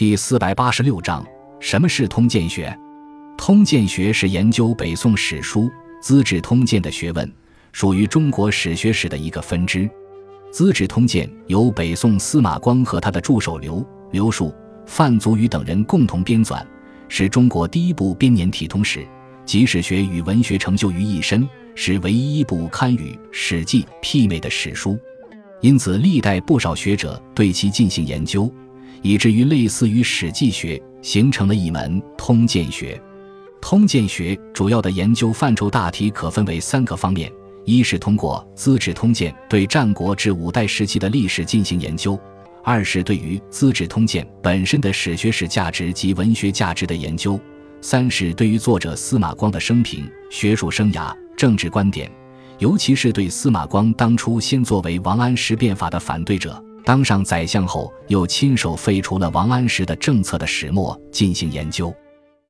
第四百八十六章：什么是通鉴学？通鉴学是研究北宋史书《资治通鉴》的学问，属于中国史学史的一个分支。《资治通鉴》由北宋司马光和他的助手刘刘树、范祖禹等人共同编纂，是中国第一部编年体通史，集史学与文学成就于一身，是唯一一部堪与《史记》媲美的史书。因此，历代不少学者对其进行研究，以至于类似于史记学，形成了一门通鉴学。通鉴学主要的研究范畴大体可分为三个方面：一是通过《资治通鉴》对战国至五代时期的历史进行研究；二是对于《资治通鉴》本身的史学史价值及文学价值的研究；三是对于作者司马光的生平、学术生涯、政治观点。尤其是对司马光当初先作为王安石变法的反对者，当上宰相后又亲手废除了王安石的政策的始末进行研究。